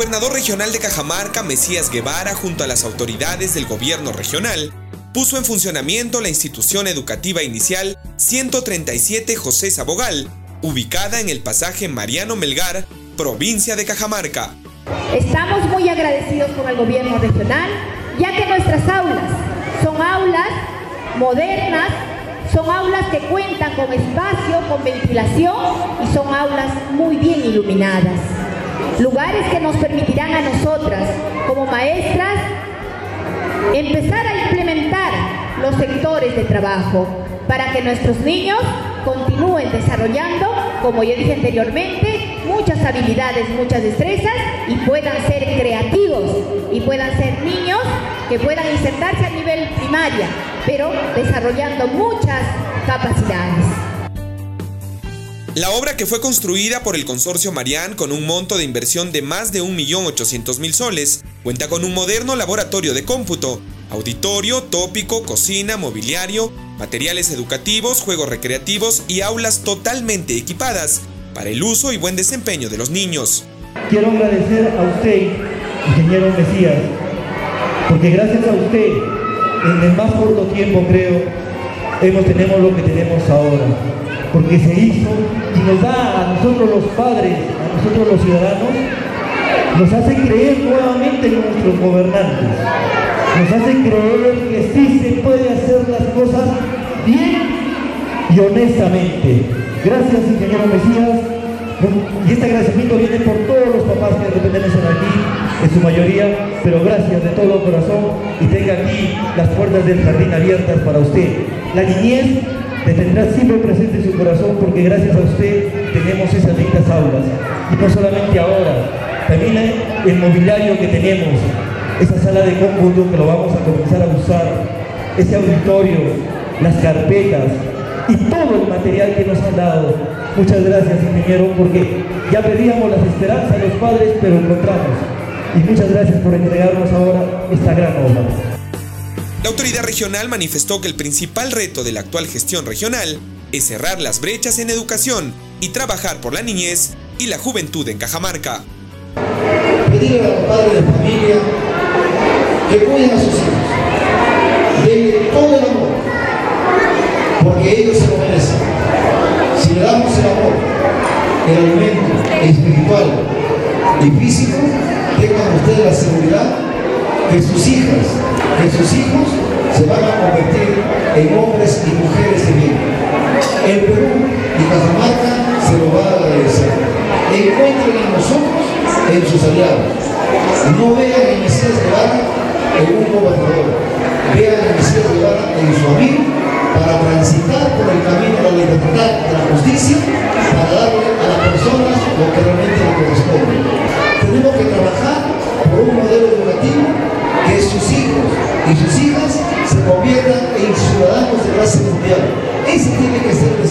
gobernador regional de Cajamarca, Mesías Guevara, junto a las autoridades del gobierno regional, puso en funcionamiento la institución educativa inicial 137 José Sabogal, ubicada en el pasaje Mariano Melgar, provincia de Cajamarca. Estamos muy agradecidos con el gobierno regional, ya que nuestras aulas son aulas modernas, son aulas que cuentan con espacio, con ventilación y son aulas muy bien iluminadas. Lugares que nos permitirán a nosotras, como maestras, empezar a implementar los sectores de trabajo para que nuestros niños continúen desarrollando, como ya dije anteriormente, muchas habilidades, muchas destrezas y puedan ser creativos y puedan ser niños que puedan insertarse a nivel primaria, pero desarrollando muchas capacidades. La obra que fue construida por el consorcio Marián con un monto de inversión de más de 1.800.000 soles, cuenta con un moderno laboratorio de cómputo, auditorio, tópico, cocina, mobiliario, materiales educativos, juegos recreativos y aulas totalmente equipadas para el uso y buen desempeño de los niños. Quiero agradecer a usted, ingeniero Mesías, porque gracias a usted, en el más corto tiempo creo, hemos, tenemos lo que tenemos ahora. Porque se hizo y nos da a nosotros los padres, a nosotros los ciudadanos, nos hace creer nuevamente en nuestros gobernantes. Nos hace creer que sí se puede hacer las cosas bien y honestamente. Gracias, ingeniero Mesías. Y este agradecimiento viene por todos los papás que pertenecen aquí, en su mayoría, pero gracias de todo corazón y tenga aquí las puertas del jardín abiertas para usted. La niñez le tendrá siempre presente en su corazón porque gracias a usted tenemos esas lindas aulas. Y no solamente ahora, también el mobiliario que tenemos, esa sala de cómputo que lo vamos a comenzar a usar, ese auditorio, las carpetas, y todo el material que nos han dado. Muchas gracias, ingeniero, porque ya pedíamos las esperanzas de los padres, pero encontramos. Y muchas gracias por entregarnos ahora esta gran obra. La autoridad regional manifestó que el principal reto de la actual gestión regional es cerrar las brechas en educación y trabajar por la niñez y la juventud en Cajamarca. Pedir a los padres de familia que cuiden a sus hijos, de todo el amor, porque ellos se lo merecen. Si le damos el amor, el alimento espiritual y físico, tengan ustedes la seguridad que sus hijas, que sus hijos se van a convertir en hombres y mujeres de bien. El Perú y Cajamarca se lo va a agradecer. Encuentren en nosotros, en sus aliados. No vean en Mesías Guevara en un gobernador. Vean a Mesías Guevara en su amigo Que trabajar por un modelo educativo que sus hijos y sus hijas se conviertan en ciudadanos de clase mundial. Ese tiene que ser el